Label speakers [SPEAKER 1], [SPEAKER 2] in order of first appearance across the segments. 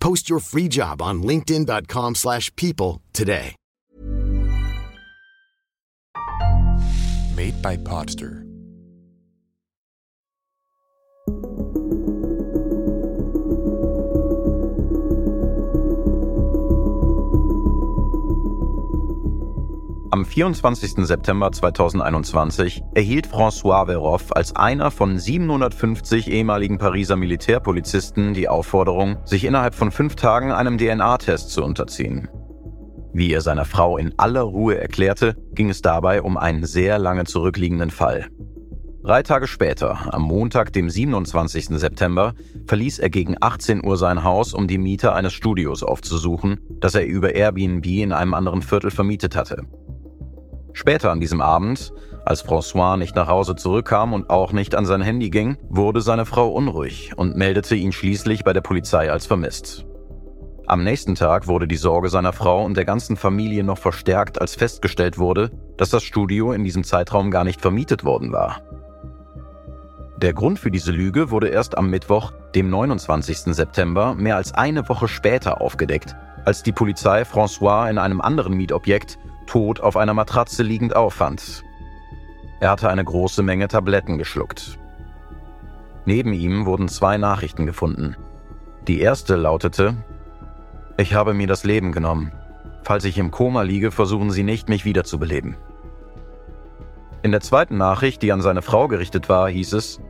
[SPEAKER 1] Post your free job on linkedin.com/people slash people today.
[SPEAKER 2] Made by Podster.
[SPEAKER 3] Am 24. September 2021 erhielt François Véroff als einer von 750 ehemaligen Pariser Militärpolizisten die Aufforderung, sich innerhalb von fünf Tagen einem DNA-Test zu unterziehen. Wie er seiner Frau in aller Ruhe erklärte, ging es dabei um einen sehr lange zurückliegenden Fall. Drei Tage später, am Montag, dem 27. September, verließ er gegen 18 Uhr sein Haus, um die Miete eines Studios aufzusuchen, das er über Airbnb in einem anderen Viertel vermietet hatte. Später an diesem Abend, als François nicht nach Hause zurückkam und auch nicht an sein Handy ging, wurde seine Frau unruhig und meldete ihn schließlich bei der Polizei als vermisst. Am nächsten Tag wurde die Sorge seiner Frau und der ganzen Familie noch verstärkt, als festgestellt wurde, dass das Studio in diesem Zeitraum gar nicht vermietet worden war. Der Grund für diese Lüge wurde erst am Mittwoch, dem 29. September, mehr als eine Woche später aufgedeckt, als die Polizei François in einem anderen Mietobjekt tot auf einer Matratze liegend auffand. Er hatte eine große Menge Tabletten geschluckt. Neben ihm wurden zwei Nachrichten gefunden. Die erste lautete, ich habe mir das Leben genommen. Falls ich im Koma liege, versuchen Sie nicht, mich wiederzubeleben. In der zweiten Nachricht, die an seine Frau gerichtet war, hieß es,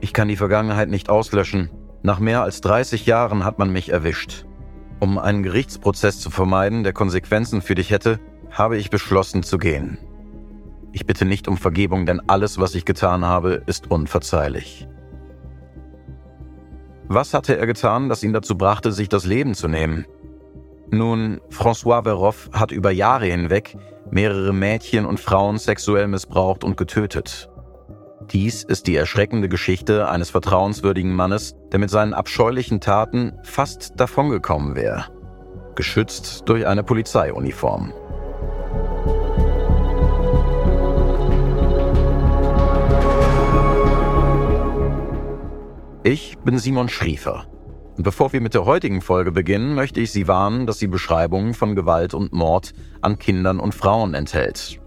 [SPEAKER 3] ich kann die Vergangenheit nicht auslöschen. Nach mehr als 30 Jahren hat man mich erwischt. Um einen Gerichtsprozess zu vermeiden, der Konsequenzen für dich hätte, habe ich beschlossen zu gehen. Ich bitte nicht um Vergebung, denn alles, was ich getan habe, ist unverzeihlich. Was hatte er getan, das ihn dazu brachte, sich das Leben zu nehmen? Nun, François Véroff hat über Jahre hinweg mehrere Mädchen und Frauen sexuell missbraucht und getötet. Dies ist die erschreckende Geschichte eines vertrauenswürdigen Mannes, der mit seinen abscheulichen Taten fast davongekommen wäre, geschützt durch eine Polizeiuniform. Ich bin Simon Schriefer. Und bevor wir mit der heutigen Folge beginnen, möchte ich Sie warnen, dass sie Beschreibungen von Gewalt und Mord an Kindern und Frauen enthält.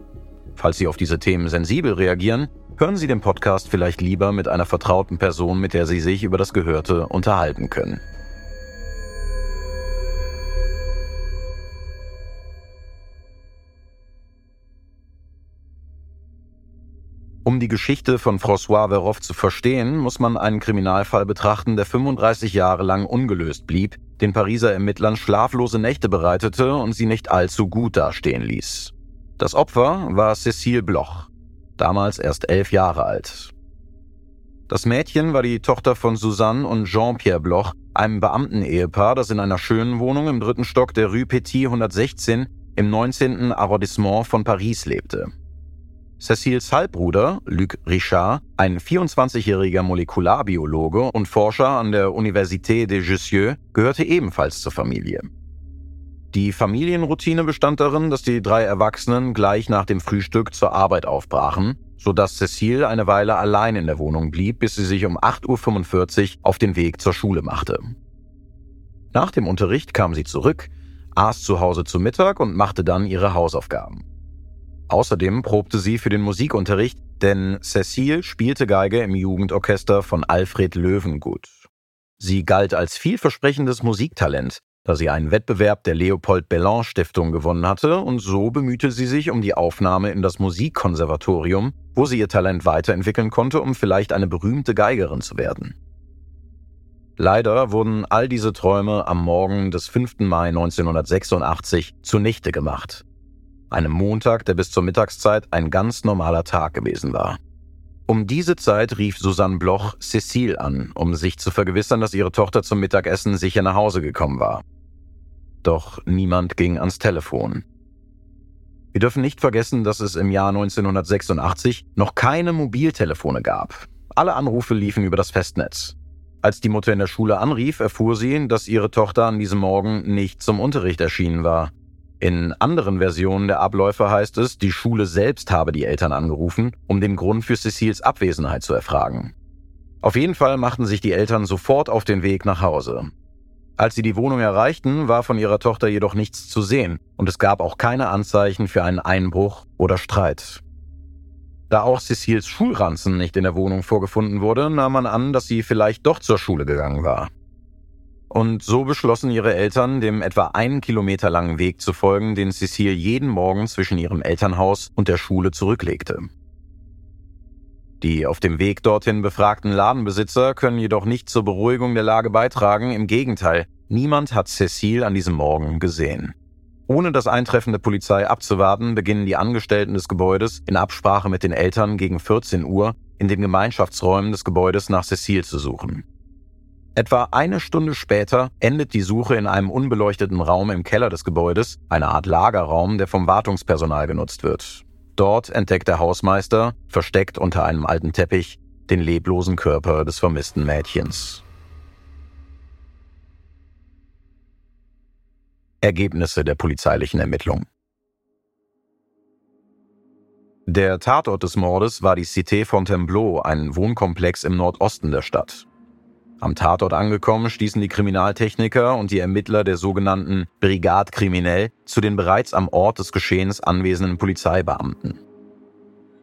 [SPEAKER 3] Falls Sie auf diese Themen sensibel reagieren, hören Sie den Podcast vielleicht lieber mit einer vertrauten Person, mit der Sie sich über das Gehörte unterhalten können. Um die Geschichte von François Véroff zu verstehen, muss man einen Kriminalfall betrachten, der 35 Jahre lang ungelöst blieb, den Pariser Ermittlern schlaflose Nächte bereitete und sie nicht allzu gut dastehen ließ. Das Opfer war Cécile Bloch, damals erst elf Jahre alt. Das Mädchen war die Tochter von Suzanne und Jean-Pierre Bloch, einem Beamtenehepaar, das in einer schönen Wohnung im dritten Stock der Rue Petit 116 im 19. Arrondissement von Paris lebte. Cécils Halbbruder, Luc Richard, ein 24-jähriger Molekularbiologe und Forscher an der Université de Jussieu, gehörte ebenfalls zur Familie. Die Familienroutine bestand darin, dass die drei Erwachsenen gleich nach dem Frühstück zur Arbeit aufbrachen, sodass Cécile eine Weile allein in der Wohnung blieb, bis sie sich um 8.45 Uhr auf den Weg zur Schule machte. Nach dem Unterricht kam sie zurück, aß zu Hause zu Mittag und machte dann ihre Hausaufgaben. Außerdem probte sie für den Musikunterricht, denn Cécile spielte Geige im Jugendorchester von Alfred Löwengut. Sie galt als vielversprechendes Musiktalent, da sie einen Wettbewerb der Leopold Bellan Stiftung gewonnen hatte und so bemühte sie sich um die Aufnahme in das Musikkonservatorium, wo sie ihr Talent weiterentwickeln konnte, um vielleicht eine berühmte Geigerin zu werden. Leider wurden all diese Träume am Morgen des 5. Mai 1986 zunichte gemacht. Einem Montag, der bis zur Mittagszeit ein ganz normaler Tag gewesen war. Um diese Zeit rief Susanne Bloch Cécile an, um sich zu vergewissern, dass ihre Tochter zum Mittagessen sicher nach Hause gekommen war. Doch niemand ging ans Telefon. Wir dürfen nicht vergessen, dass es im Jahr 1986 noch keine Mobiltelefone gab. Alle Anrufe liefen über das Festnetz. Als die Mutter in der Schule anrief, erfuhr sie, dass ihre Tochter an diesem Morgen nicht zum Unterricht erschienen war. In anderen Versionen der Abläufe heißt es, die Schule selbst habe die Eltern angerufen, um den Grund für Cecils Abwesenheit zu erfragen. Auf jeden Fall machten sich die Eltern sofort auf den Weg nach Hause. Als sie die Wohnung erreichten, war von ihrer Tochter jedoch nichts zu sehen und es gab auch keine Anzeichen für einen Einbruch oder Streit. Da auch Cecils Schulranzen nicht in der Wohnung vorgefunden wurde, nahm man an, dass sie vielleicht doch zur Schule gegangen war. Und so beschlossen ihre Eltern, dem etwa einen Kilometer langen Weg zu folgen, den Cecile jeden Morgen zwischen ihrem Elternhaus und der Schule zurücklegte. Die auf dem Weg dorthin befragten Ladenbesitzer können jedoch nicht zur Beruhigung der Lage beitragen, im Gegenteil, niemand hat Cecile an diesem Morgen gesehen. Ohne das Eintreffen der Polizei abzuwarten, beginnen die Angestellten des Gebäudes in Absprache mit den Eltern gegen 14 Uhr in den Gemeinschaftsräumen des Gebäudes nach Cecile zu suchen. Etwa eine Stunde später endet die Suche in einem unbeleuchteten Raum im Keller des Gebäudes, eine Art Lagerraum, der vom Wartungspersonal genutzt wird. Dort entdeckt der Hausmeister, versteckt unter einem alten Teppich, den leblosen Körper des vermissten Mädchens. Ergebnisse der polizeilichen Ermittlung. Der Tatort des Mordes war die Cité Fontainebleau, ein Wohnkomplex im Nordosten der Stadt. Am Tatort angekommen stießen die Kriminaltechniker und die Ermittler der sogenannten Brigade Kriminell zu den bereits am Ort des Geschehens anwesenden Polizeibeamten.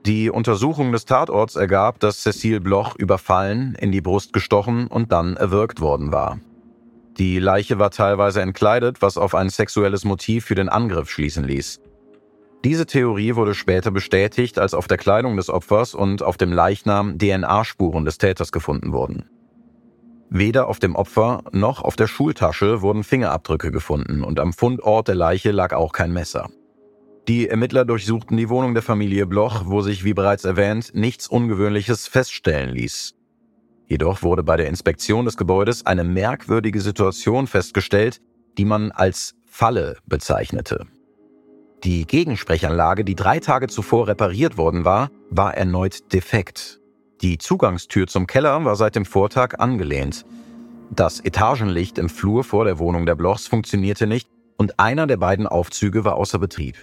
[SPEAKER 3] Die Untersuchung des Tatorts ergab, dass Cecile Bloch überfallen, in die Brust gestochen und dann erwürgt worden war. Die Leiche war teilweise entkleidet, was auf ein sexuelles Motiv für den Angriff schließen ließ. Diese Theorie wurde später bestätigt, als auf der Kleidung des Opfers und auf dem Leichnam DNA-Spuren des Täters gefunden wurden. Weder auf dem Opfer noch auf der Schultasche wurden Fingerabdrücke gefunden und am Fundort der Leiche lag auch kein Messer. Die Ermittler durchsuchten die Wohnung der Familie Bloch, wo sich, wie bereits erwähnt, nichts Ungewöhnliches feststellen ließ. Jedoch wurde bei der Inspektion des Gebäudes eine merkwürdige Situation festgestellt, die man als Falle bezeichnete. Die Gegensprechanlage, die drei Tage zuvor repariert worden war, war erneut defekt. Die Zugangstür zum Keller war seit dem Vortag angelehnt. Das Etagenlicht im Flur vor der Wohnung der Blochs funktionierte nicht und einer der beiden Aufzüge war außer Betrieb.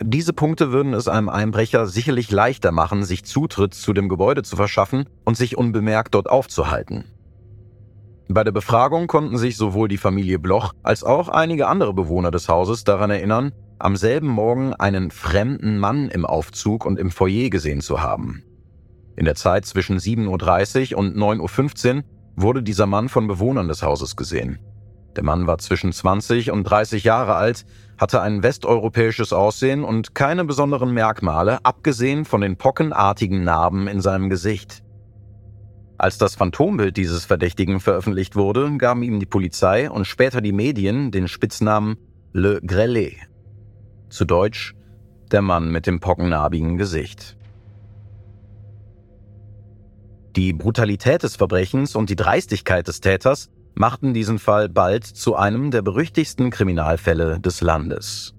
[SPEAKER 3] Diese Punkte würden es einem Einbrecher sicherlich leichter machen, sich Zutritt zu dem Gebäude zu verschaffen und sich unbemerkt dort aufzuhalten. Bei der Befragung konnten sich sowohl die Familie Bloch als auch einige andere Bewohner des Hauses daran erinnern, am selben Morgen einen fremden Mann im Aufzug und im Foyer gesehen zu haben. In der Zeit zwischen 7.30 Uhr und 9.15 Uhr wurde dieser Mann von Bewohnern des Hauses gesehen. Der Mann war zwischen 20 und 30 Jahre alt, hatte ein westeuropäisches Aussehen und keine besonderen Merkmale, abgesehen von den pockenartigen Narben in seinem Gesicht. Als das Phantombild dieses Verdächtigen veröffentlicht wurde, gaben ihm die Polizei und später die Medien den Spitznamen Le Grellet. Zu Deutsch der Mann mit dem pockennarbigen Gesicht. Die Brutalität des Verbrechens und die Dreistigkeit des Täters machten diesen Fall bald zu einem der berüchtigsten Kriminalfälle des Landes.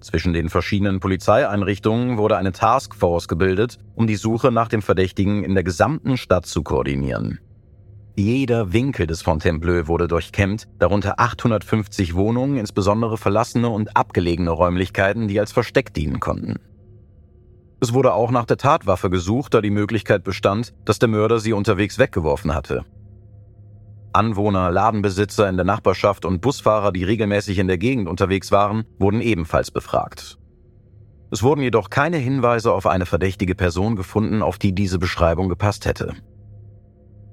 [SPEAKER 3] Zwischen den verschiedenen Polizeieinrichtungen wurde eine Taskforce gebildet, um die Suche nach dem Verdächtigen in der gesamten Stadt zu koordinieren. Jeder Winkel des Fontainebleau wurde durchkämmt, darunter 850 Wohnungen, insbesondere verlassene und abgelegene Räumlichkeiten, die als Versteck dienen konnten. Es wurde auch nach der Tatwaffe gesucht, da die Möglichkeit bestand, dass der Mörder sie unterwegs weggeworfen hatte. Anwohner, Ladenbesitzer in der Nachbarschaft und Busfahrer, die regelmäßig in der Gegend unterwegs waren, wurden ebenfalls befragt. Es wurden jedoch keine Hinweise auf eine verdächtige Person gefunden, auf die diese Beschreibung gepasst hätte.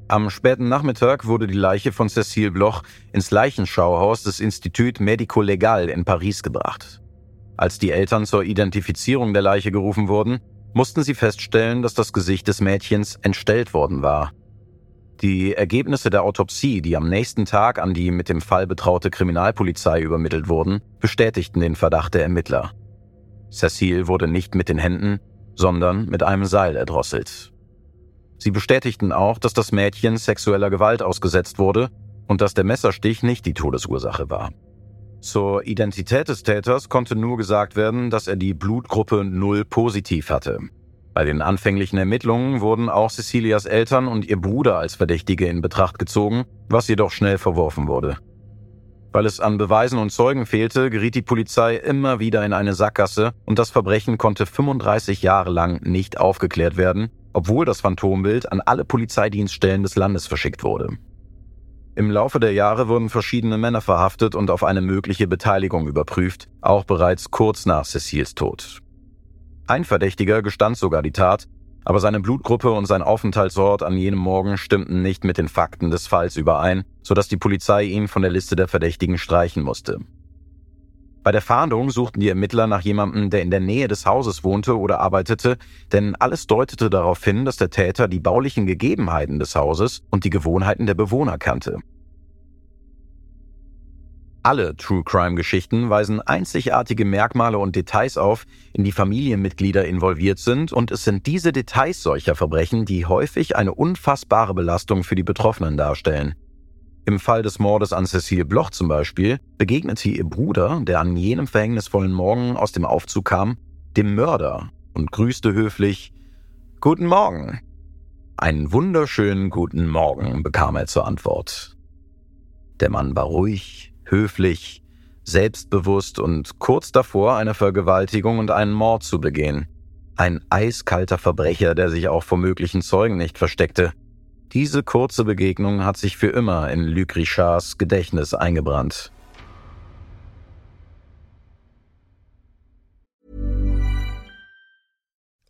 [SPEAKER 3] Am späten Nachmittag wurde die Leiche von Cécile Bloch ins Leichenschauhaus des Institut Medico-Legal in Paris gebracht. Als die Eltern zur Identifizierung der Leiche gerufen wurden, mussten sie feststellen, dass das Gesicht des Mädchens entstellt worden war. Die Ergebnisse der Autopsie, die am nächsten Tag an die mit dem Fall betraute Kriminalpolizei übermittelt wurden, bestätigten den Verdacht der Ermittler. Cecile wurde nicht mit den Händen, sondern mit einem Seil erdrosselt. Sie bestätigten auch, dass das Mädchen sexueller Gewalt ausgesetzt wurde und dass der Messerstich nicht die Todesursache war. Zur Identität des Täters konnte nur gesagt werden, dass er die Blutgruppe 0 positiv hatte. Bei den anfänglichen Ermittlungen wurden auch Cecilias Eltern und ihr Bruder als Verdächtige in Betracht gezogen, was jedoch schnell verworfen wurde. Weil es an Beweisen und Zeugen fehlte, geriet die Polizei immer wieder in eine Sackgasse und das Verbrechen konnte 35 Jahre lang nicht aufgeklärt werden, obwohl das Phantombild an alle Polizeidienststellen des Landes verschickt wurde. Im Laufe der Jahre wurden verschiedene Männer verhaftet und auf eine mögliche Beteiligung überprüft, auch bereits kurz nach Cecils Tod. Ein Verdächtiger gestand sogar die Tat, aber seine Blutgruppe und sein Aufenthaltsort an jenem Morgen stimmten nicht mit den Fakten des Falls überein, sodass die Polizei ihn von der Liste der Verdächtigen streichen musste. Bei der Fahndung suchten die Ermittler nach jemandem, der in der Nähe des Hauses wohnte oder arbeitete, denn alles deutete darauf hin, dass der Täter die baulichen Gegebenheiten des Hauses und die Gewohnheiten der Bewohner kannte. Alle True Crime-Geschichten weisen einzigartige Merkmale und Details auf, in die Familienmitglieder involviert sind, und es sind diese Details solcher Verbrechen, die häufig eine unfassbare Belastung für die Betroffenen darstellen. Im Fall des Mordes an Cecile Bloch zum Beispiel begegnete ihr Bruder, der an jenem verhängnisvollen Morgen aus dem Aufzug kam, dem Mörder und grüßte höflich Guten Morgen. Einen wunderschönen guten Morgen bekam er zur Antwort. Der Mann war ruhig, höflich, selbstbewusst und kurz davor, eine Vergewaltigung und einen Mord zu begehen. Ein eiskalter Verbrecher, der sich auch vor möglichen Zeugen nicht versteckte. Diese kurze Begegnung hat sich für immer in Luc Richards Gedächtnis eingebrannt.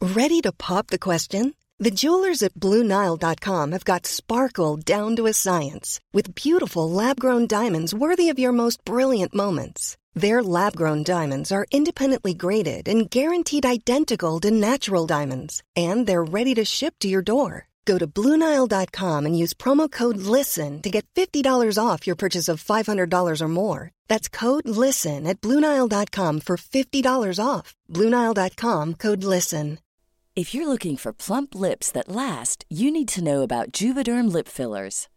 [SPEAKER 2] Ready to pop the question? The jewelers at BlueNile.com have got sparkle down to a science with beautiful lab-grown diamonds worthy of your most brilliant moments. Their lab-grown diamonds are independently graded and guaranteed identical to natural diamonds, and they're ready to ship to your door. Go to Bluenile.com and use promo code LISTEN to get $50 off your purchase of $500 or more. That's code LISTEN at Bluenile.com for $50 off. Bluenile.com code LISTEN.
[SPEAKER 4] If you're looking for plump lips that last, you need to know about Juvederm Lip Fillers.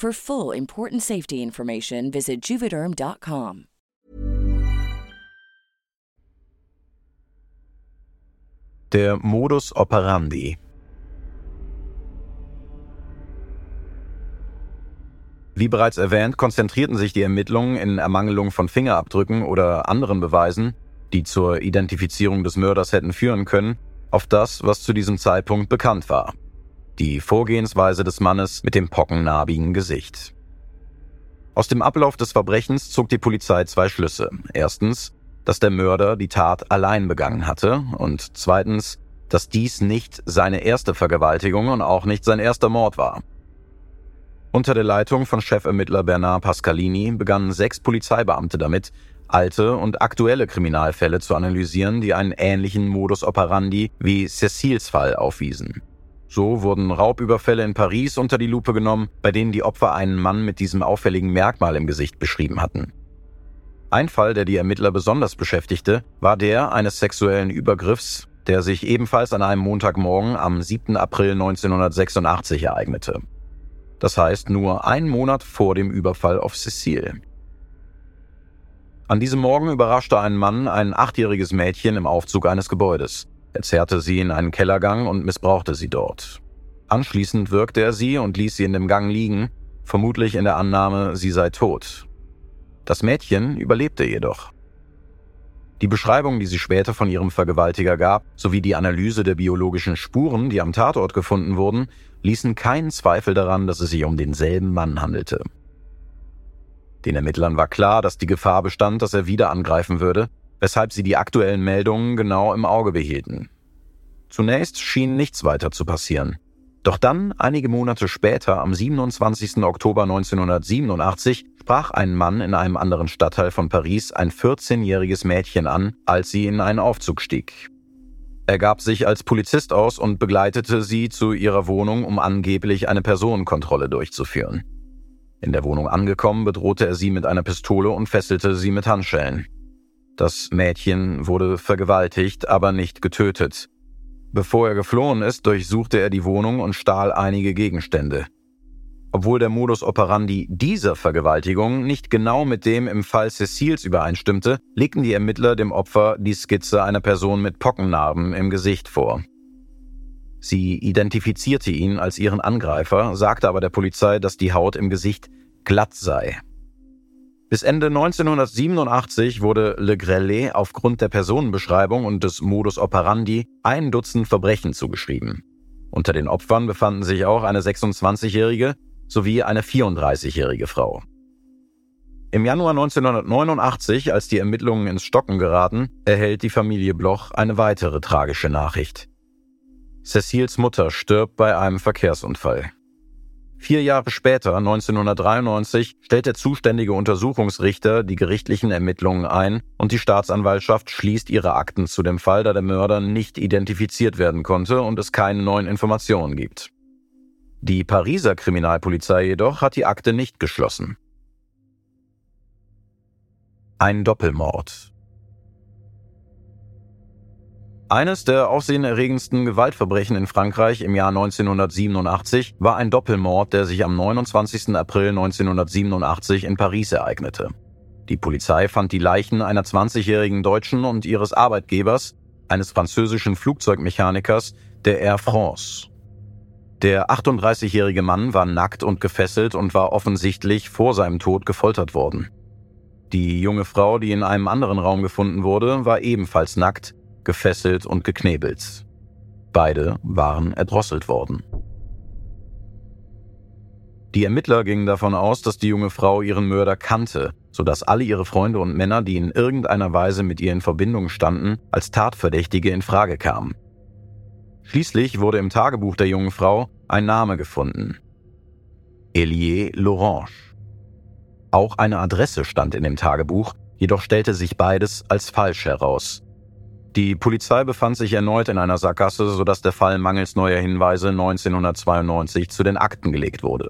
[SPEAKER 4] For full important safety information, visit juvederm.com.
[SPEAKER 3] Der Modus operandi. Wie bereits erwähnt, konzentrierten sich die Ermittlungen in Ermangelung von Fingerabdrücken oder anderen Beweisen, die zur Identifizierung des Mörders hätten führen können, auf das, was zu diesem Zeitpunkt bekannt war. Die Vorgehensweise des Mannes mit dem pockennarbigen Gesicht. Aus dem Ablauf des Verbrechens zog die Polizei zwei Schlüsse. Erstens, dass der Mörder die Tat allein begangen hatte und zweitens, dass dies nicht seine erste Vergewaltigung und auch nicht sein erster Mord war. Unter der Leitung von Chefermittler Bernard Pascalini begannen sechs Polizeibeamte damit, alte und aktuelle Kriminalfälle zu analysieren, die einen ähnlichen Modus operandi wie Cecils Fall aufwiesen. So wurden Raubüberfälle in Paris unter die Lupe genommen, bei denen die Opfer einen Mann mit diesem auffälligen Merkmal im Gesicht beschrieben hatten. Ein Fall, der die Ermittler besonders beschäftigte, war der eines sexuellen Übergriffs, der sich ebenfalls an einem Montagmorgen am 7. April 1986 ereignete. Das heißt nur einen Monat vor dem Überfall auf Cecile. An diesem Morgen überraschte ein Mann ein achtjähriges Mädchen im Aufzug eines Gebäudes. Er zerrte sie in einen Kellergang und missbrauchte sie dort. Anschließend wirkte er sie und ließ sie in dem Gang liegen, vermutlich in der Annahme, sie sei tot. Das Mädchen überlebte jedoch. Die Beschreibung, die sie später von ihrem Vergewaltiger gab, sowie die Analyse der biologischen Spuren, die am Tatort gefunden wurden, ließen keinen Zweifel daran, dass es sich um denselben Mann handelte. Den Ermittlern war klar, dass die Gefahr bestand, dass er wieder angreifen würde, weshalb sie die aktuellen Meldungen genau im Auge behielten. Zunächst schien nichts weiter zu passieren. Doch dann, einige Monate später, am 27. Oktober 1987, sprach ein Mann in einem anderen Stadtteil von Paris ein 14-jähriges Mädchen an, als sie in einen Aufzug stieg. Er gab sich als Polizist aus und begleitete sie zu ihrer Wohnung, um angeblich eine Personenkontrolle durchzuführen. In der Wohnung angekommen, bedrohte er sie mit einer Pistole und fesselte sie mit Handschellen. Das Mädchen wurde vergewaltigt, aber nicht getötet. Bevor er geflohen ist, durchsuchte er die Wohnung und stahl einige Gegenstände. Obwohl der Modus operandi dieser Vergewaltigung nicht genau mit dem im Fall Cecils übereinstimmte, legten die Ermittler dem Opfer die Skizze einer Person mit Pockennarben im Gesicht vor. Sie identifizierte ihn als ihren Angreifer, sagte aber der Polizei, dass die Haut im Gesicht glatt sei. Bis Ende 1987 wurde Le Grellet aufgrund der Personenbeschreibung und des Modus operandi ein Dutzend Verbrechen zugeschrieben. Unter den Opfern befanden sich auch eine 26-jährige sowie eine 34-jährige Frau. Im Januar 1989, als die Ermittlungen ins Stocken geraten, erhält die Familie Bloch eine weitere tragische Nachricht. Cecils Mutter stirbt bei einem Verkehrsunfall. Vier Jahre später, 1993, stellt der zuständige Untersuchungsrichter die gerichtlichen Ermittlungen ein und die Staatsanwaltschaft schließt ihre Akten zu dem Fall, da der Mörder nicht identifiziert werden konnte und es keine neuen Informationen gibt. Die Pariser Kriminalpolizei jedoch hat die Akte nicht geschlossen. Ein Doppelmord. Eines der aufsehenerregendsten Gewaltverbrechen in Frankreich im Jahr 1987 war ein Doppelmord, der sich am 29. April 1987 in Paris ereignete. Die Polizei fand die Leichen einer 20-jährigen Deutschen und ihres Arbeitgebers, eines französischen Flugzeugmechanikers der Air France. Der 38-jährige Mann war nackt und gefesselt und war offensichtlich vor seinem Tod gefoltert worden. Die junge Frau, die in einem anderen Raum gefunden wurde, war ebenfalls nackt, gefesselt und geknebelt. Beide waren erdrosselt worden. Die Ermittler gingen davon aus, dass die junge Frau ihren Mörder kannte, sodass alle ihre Freunde und Männer, die in irgendeiner Weise mit ihr in Verbindung standen, als Tatverdächtige in Frage kamen. Schließlich wurde im Tagebuch der jungen Frau ein Name gefunden. Elie Lorange. Auch eine Adresse stand in dem Tagebuch, jedoch stellte sich beides als falsch heraus. Die Polizei befand sich erneut in einer Sackgasse, sodass der Fall mangels neuer Hinweise 1992 zu den Akten gelegt wurde.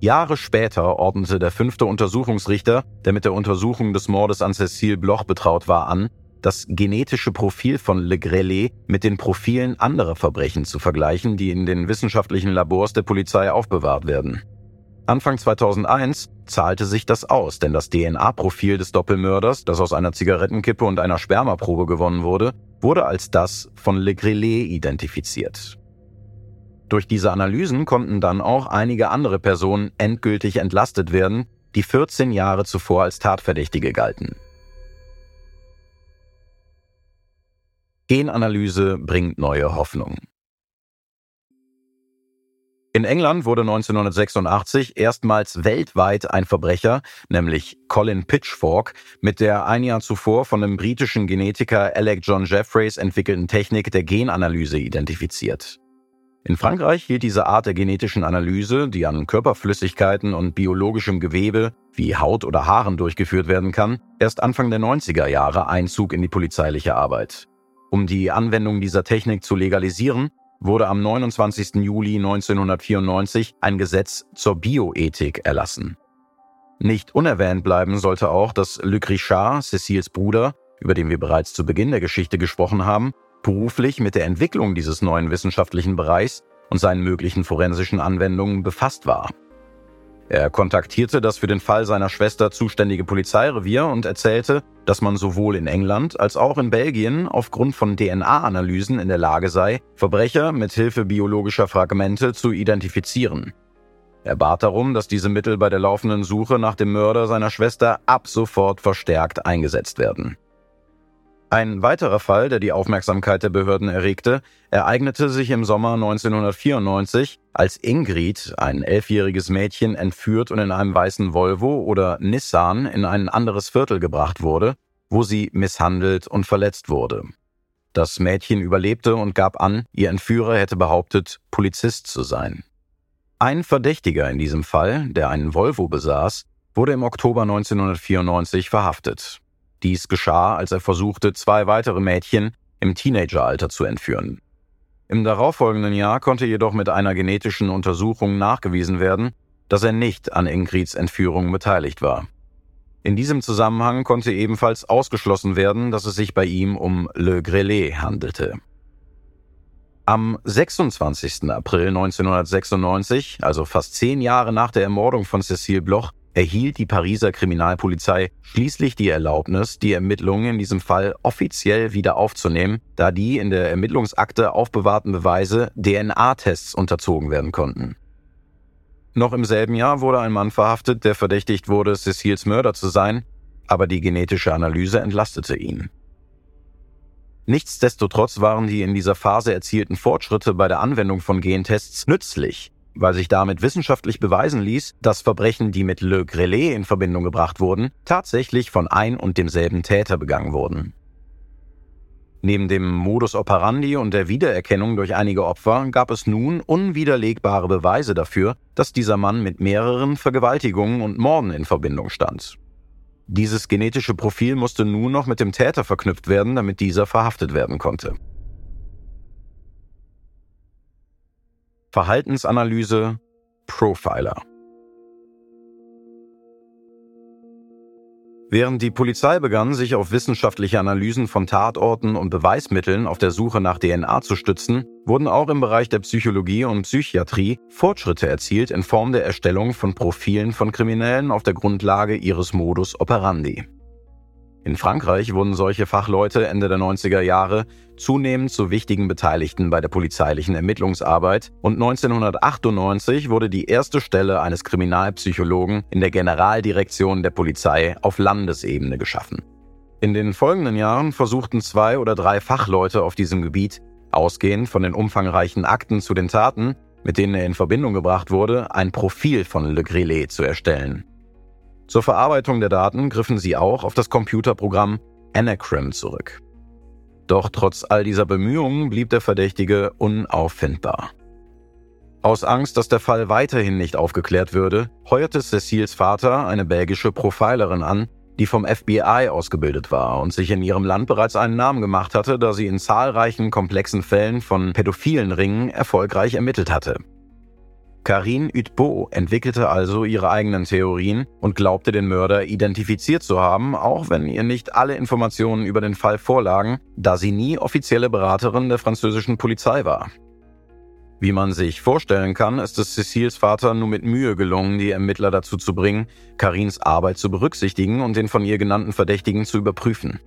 [SPEAKER 3] Jahre später ordnete der fünfte Untersuchungsrichter, der mit der Untersuchung des Mordes an Cécile Bloch betraut war, an, das genetische Profil von Le Grellet mit den Profilen anderer Verbrechen zu vergleichen, die in den wissenschaftlichen Labors der Polizei aufbewahrt werden. Anfang 2001 zahlte sich das aus, denn das DNA-Profil des Doppelmörders, das aus einer Zigarettenkippe und einer Spermaprobe gewonnen wurde, wurde als das von Le Grillet identifiziert. Durch diese Analysen konnten dann auch einige andere Personen endgültig entlastet werden, die 14 Jahre zuvor als Tatverdächtige galten. Genanalyse bringt neue Hoffnung. In England wurde 1986 erstmals weltweit ein Verbrecher, nämlich Colin Pitchfork, mit der ein Jahr zuvor von dem britischen Genetiker Alec John Jeffreys entwickelten Technik der Genanalyse identifiziert. In Frankreich hielt diese Art der genetischen Analyse, die an Körperflüssigkeiten und biologischem Gewebe wie Haut oder Haaren durchgeführt werden kann, erst Anfang der 90er Jahre Einzug in die polizeiliche Arbeit. Um die Anwendung dieser Technik zu legalisieren, wurde am 29. Juli 1994 ein Gesetz zur Bioethik erlassen. Nicht unerwähnt bleiben sollte auch, dass Luc Richard, Cecils Bruder, über den wir bereits zu Beginn der Geschichte gesprochen haben, beruflich mit der Entwicklung dieses neuen wissenschaftlichen Bereichs und seinen möglichen forensischen Anwendungen befasst war. Er kontaktierte das für den Fall seiner Schwester zuständige Polizeirevier und erzählte, dass man sowohl in England als auch in Belgien aufgrund von DNA-Analysen in der Lage sei, Verbrecher mit Hilfe biologischer Fragmente zu identifizieren. Er bat darum, dass diese Mittel bei der laufenden Suche nach dem Mörder seiner Schwester ab sofort verstärkt eingesetzt werden. Ein weiterer Fall, der die Aufmerksamkeit der Behörden erregte, ereignete sich im Sommer 1994, als Ingrid, ein elfjähriges Mädchen, entführt und in einem weißen Volvo oder Nissan in ein anderes Viertel gebracht wurde, wo sie misshandelt und verletzt wurde. Das Mädchen überlebte und gab an, ihr Entführer hätte behauptet, Polizist zu sein. Ein Verdächtiger in diesem Fall, der einen Volvo besaß, wurde im Oktober 1994 verhaftet. Dies geschah, als er versuchte, zwei weitere Mädchen im Teenageralter zu entführen. Im darauffolgenden Jahr konnte jedoch mit einer genetischen Untersuchung nachgewiesen werden, dass er nicht an Ingrids Entführung beteiligt war. In diesem Zusammenhang konnte ebenfalls ausgeschlossen werden, dass es sich bei ihm um Le Grelet handelte. Am 26. April 1996, also fast zehn Jahre nach der Ermordung von Cécile Bloch, erhielt die Pariser Kriminalpolizei schließlich die Erlaubnis, die Ermittlungen in diesem Fall offiziell wieder aufzunehmen, da die in der Ermittlungsakte aufbewahrten Beweise DNA-Tests unterzogen werden konnten. Noch im selben Jahr wurde ein Mann verhaftet, der verdächtigt wurde, Cecils Mörder zu sein, aber die genetische Analyse entlastete ihn. Nichtsdestotrotz waren die in dieser Phase erzielten Fortschritte bei der Anwendung von Gentests nützlich, weil sich damit wissenschaftlich beweisen ließ, dass Verbrechen, die mit Le Grelet in Verbindung gebracht wurden, tatsächlich von ein und demselben Täter begangen wurden. Neben dem Modus operandi und der Wiedererkennung durch einige Opfer gab es nun unwiderlegbare Beweise dafür, dass dieser Mann mit mehreren Vergewaltigungen und Morden in Verbindung stand. Dieses genetische Profil musste nun noch mit dem Täter verknüpft werden, damit dieser verhaftet werden konnte. Verhaltensanalyse Profiler. Während die Polizei begann, sich auf wissenschaftliche Analysen von Tatorten und Beweismitteln auf der Suche nach DNA zu stützen, wurden auch im Bereich der Psychologie und Psychiatrie Fortschritte erzielt in Form der Erstellung von Profilen von Kriminellen auf der Grundlage ihres Modus operandi. In Frankreich wurden solche Fachleute Ende der 90er Jahre zunehmend zu wichtigen Beteiligten bei der polizeilichen Ermittlungsarbeit und 1998 wurde die erste Stelle eines Kriminalpsychologen in der Generaldirektion der Polizei auf Landesebene geschaffen. In den folgenden Jahren versuchten zwei oder drei Fachleute auf diesem Gebiet, ausgehend von den umfangreichen Akten zu den Taten, mit denen er in Verbindung gebracht wurde, ein Profil von Le Grillet zu erstellen. Zur Verarbeitung der Daten griffen sie auch auf das Computerprogramm Anacrim zurück. Doch trotz all dieser Bemühungen blieb der Verdächtige unauffindbar. Aus Angst, dass der Fall weiterhin nicht aufgeklärt würde, heuerte Cecils Vater eine belgische Profilerin an, die vom FBI ausgebildet war und sich in ihrem Land bereits einen Namen gemacht hatte, da sie in zahlreichen komplexen Fällen von pädophilen Ringen erfolgreich ermittelt hatte. Karine Utbeau entwickelte also ihre eigenen Theorien und glaubte den Mörder identifiziert zu haben, auch wenn ihr nicht alle Informationen über den Fall vorlagen, da sie nie offizielle Beraterin der französischen Polizei war. Wie man sich vorstellen kann, ist es Cecils Vater nur mit Mühe gelungen, die Ermittler dazu zu bringen, Karins Arbeit zu berücksichtigen und den von ihr genannten Verdächtigen zu überprüfen.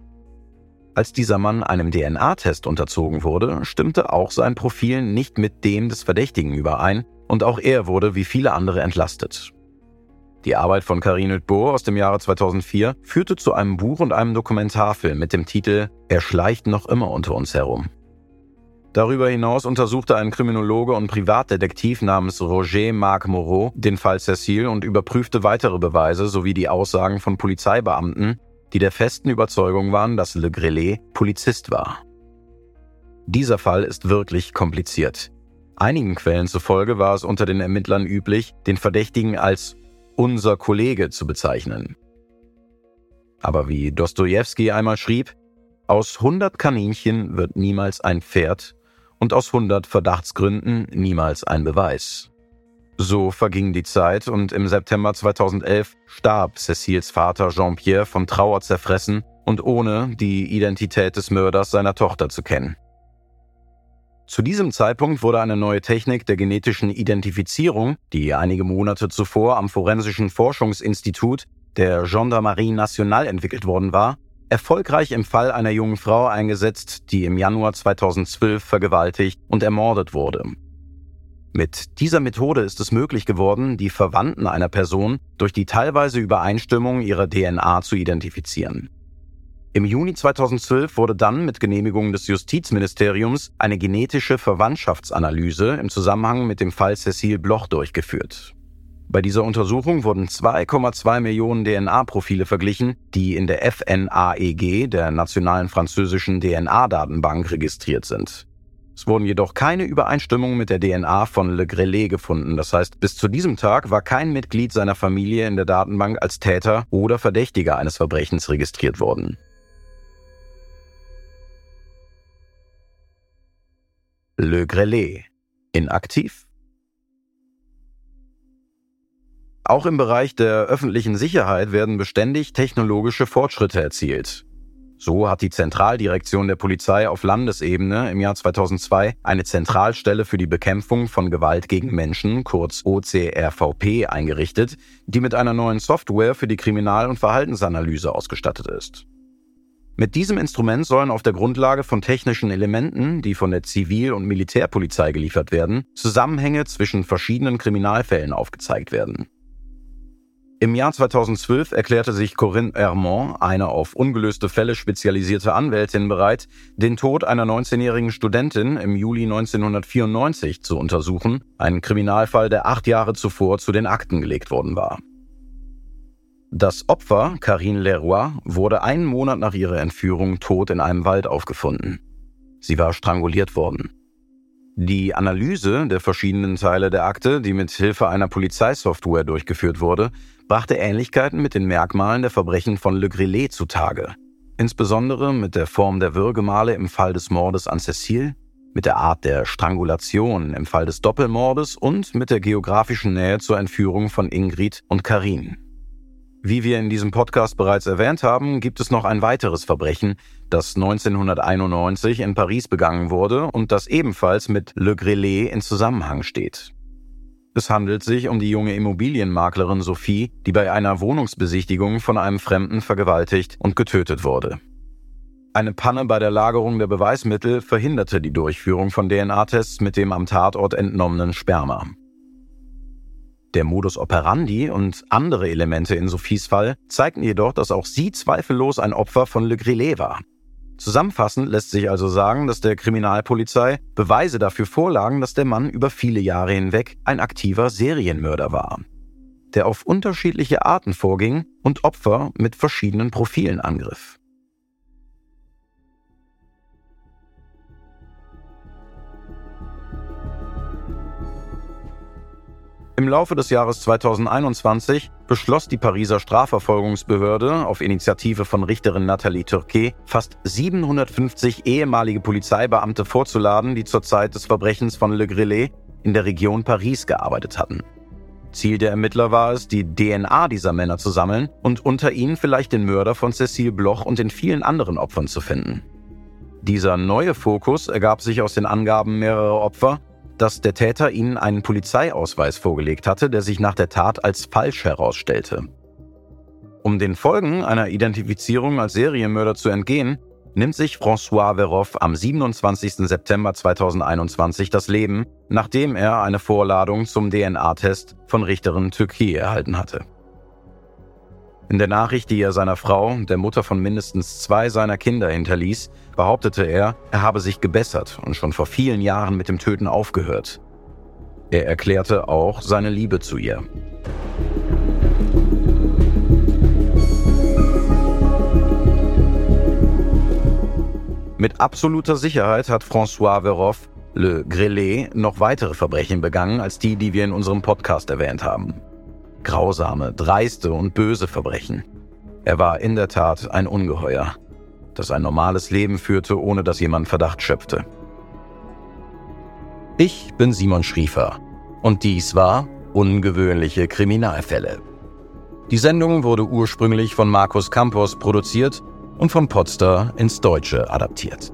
[SPEAKER 3] Als dieser Mann einem DNA-Test unterzogen wurde, stimmte auch sein Profil nicht mit dem des Verdächtigen überein, und auch er wurde wie viele andere entlastet. Die Arbeit von Karine Utbohr aus dem Jahre 2004 führte zu einem Buch und einem Dokumentarfilm mit dem Titel Er schleicht noch immer unter uns herum. Darüber hinaus untersuchte ein Kriminologe und Privatdetektiv namens Roger Marc Moreau den Fall Cécile und überprüfte weitere Beweise sowie die Aussagen von Polizeibeamten, die der festen Überzeugung waren, dass Le Grelet Polizist war. Dieser Fall ist wirklich kompliziert. Einigen Quellen zufolge war es unter den Ermittlern üblich, den Verdächtigen als unser Kollege zu bezeichnen. Aber wie Dostoevsky einmal schrieb, aus 100 Kaninchen wird niemals ein Pferd und aus 100 Verdachtsgründen niemals ein Beweis. So verging die Zeit und im September 2011 starb Cecils Vater Jean-Pierre von Trauer zerfressen und ohne die Identität des Mörders seiner Tochter zu kennen. Zu diesem Zeitpunkt wurde eine neue Technik der genetischen Identifizierung, die einige Monate zuvor am Forensischen Forschungsinstitut der Gendarmerie Nationale entwickelt worden war, erfolgreich im Fall einer jungen Frau eingesetzt, die im Januar 2012 vergewaltigt und ermordet wurde. Mit dieser Methode ist es möglich geworden, die Verwandten einer Person durch die teilweise Übereinstimmung ihrer DNA zu identifizieren. Im Juni 2012 wurde dann mit Genehmigung des Justizministeriums eine genetische Verwandtschaftsanalyse im Zusammenhang mit dem Fall Cécile Bloch durchgeführt. Bei dieser Untersuchung wurden 2,2 Millionen DNA-Profile verglichen, die in der FNAEG, der Nationalen Französischen DNA-Datenbank, registriert sind. Es wurden jedoch keine Übereinstimmungen mit der DNA von Le Grellet gefunden. Das heißt, bis zu diesem Tag war kein Mitglied seiner Familie in der Datenbank als Täter oder Verdächtiger eines Verbrechens registriert worden. Le Grelais. Inaktiv? Auch im Bereich der öffentlichen Sicherheit werden beständig technologische Fortschritte erzielt. So hat die Zentraldirektion der Polizei auf Landesebene im Jahr 2002 eine Zentralstelle für die Bekämpfung von Gewalt gegen Menschen, kurz OCRVP, eingerichtet, die mit einer neuen Software für die Kriminal- und Verhaltensanalyse ausgestattet ist. Mit diesem Instrument sollen auf der Grundlage von technischen Elementen, die von der Zivil- und Militärpolizei geliefert werden, Zusammenhänge zwischen verschiedenen Kriminalfällen aufgezeigt werden. Im Jahr 2012 erklärte sich Corinne Hermont, eine auf ungelöste Fälle spezialisierte Anwältin, bereit, den Tod einer 19-jährigen Studentin im Juli 1994 zu untersuchen, einen Kriminalfall, der acht Jahre zuvor zu den Akten gelegt worden war. Das Opfer, Karine Leroy, wurde einen Monat nach ihrer Entführung tot in einem Wald aufgefunden. Sie war stranguliert worden. Die Analyse der verschiedenen Teile der Akte, die mit Hilfe einer Polizeisoftware durchgeführt wurde, brachte Ähnlichkeiten mit den Merkmalen der Verbrechen von Le Grillet zutage. Insbesondere mit der Form der Würgemale im Fall des Mordes an Cécile, mit der Art der Strangulation im Fall des Doppelmordes und mit der geografischen Nähe zur Entführung von Ingrid und Karin. Wie wir in diesem Podcast bereits erwähnt haben, gibt es noch ein weiteres Verbrechen, das 1991 in Paris begangen wurde und das ebenfalls mit Le Grelais in Zusammenhang steht. Es handelt sich um die junge Immobilienmaklerin Sophie, die bei einer Wohnungsbesichtigung von einem Fremden vergewaltigt und getötet wurde. Eine Panne bei der Lagerung der Beweismittel verhinderte die Durchführung von DNA-Tests mit dem am Tatort entnommenen Sperma. Der Modus operandi und andere Elemente in Sophies Fall zeigten jedoch, dass auch sie zweifellos ein Opfer von Le Grillet war. Zusammenfassend lässt sich also sagen, dass der Kriminalpolizei Beweise dafür vorlagen, dass der Mann über viele Jahre hinweg ein aktiver Serienmörder war, der auf unterschiedliche Arten vorging und Opfer mit verschiedenen Profilen angriff. Im Laufe des Jahres 2021 beschloss die Pariser Strafverfolgungsbehörde auf Initiative von Richterin Nathalie Turquet, fast 750 ehemalige Polizeibeamte vorzuladen, die zur Zeit des Verbrechens von Le Grillet in der Region Paris gearbeitet hatten. Ziel der Ermittler war es, die DNA dieser Männer zu sammeln und unter ihnen vielleicht den Mörder von Cécile Bloch und den vielen anderen Opfern zu finden. Dieser neue Fokus ergab sich aus den Angaben mehrerer Opfer dass der Täter ihnen einen Polizeiausweis vorgelegt hatte, der sich nach der Tat als falsch herausstellte. Um den Folgen einer Identifizierung als Serienmörder zu entgehen, nimmt sich François Veroff am 27. September 2021 das Leben, nachdem er eine Vorladung zum DNA-Test von Richterin Türkei erhalten hatte. In der Nachricht, die er seiner Frau, der Mutter von mindestens zwei seiner Kinder, hinterließ, behauptete er, er habe sich gebessert und schon vor vielen Jahren mit dem Töten aufgehört. Er erklärte auch seine Liebe zu ihr. Mit absoluter Sicherheit hat François Veroff, Le Grelais, noch weitere Verbrechen begangen als die, die wir in unserem Podcast erwähnt haben. Grausame, dreiste und böse Verbrechen. Er war in der Tat ein Ungeheuer, das ein normales Leben führte, ohne dass jemand Verdacht schöpfte. Ich bin Simon Schriefer und dies war Ungewöhnliche Kriminalfälle. Die Sendung wurde ursprünglich von Markus Campos produziert und von Podster ins Deutsche adaptiert.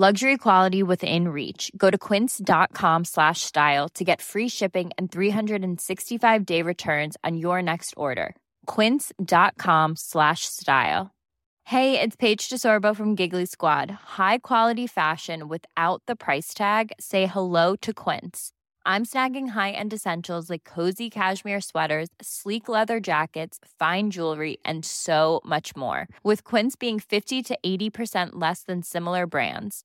[SPEAKER 5] Luxury quality within reach. Go to quince.com slash style to get free shipping and 365 day returns on your next order. Quince.com slash style. Hey, it's Paige DeSorbo from Giggly Squad. High quality fashion without the price tag. Say hello to Quince. I'm snagging high-end essentials like cozy cashmere sweaters, sleek leather jackets, fine jewelry, and so much more. With Quince being 50 to 80% less than similar brands.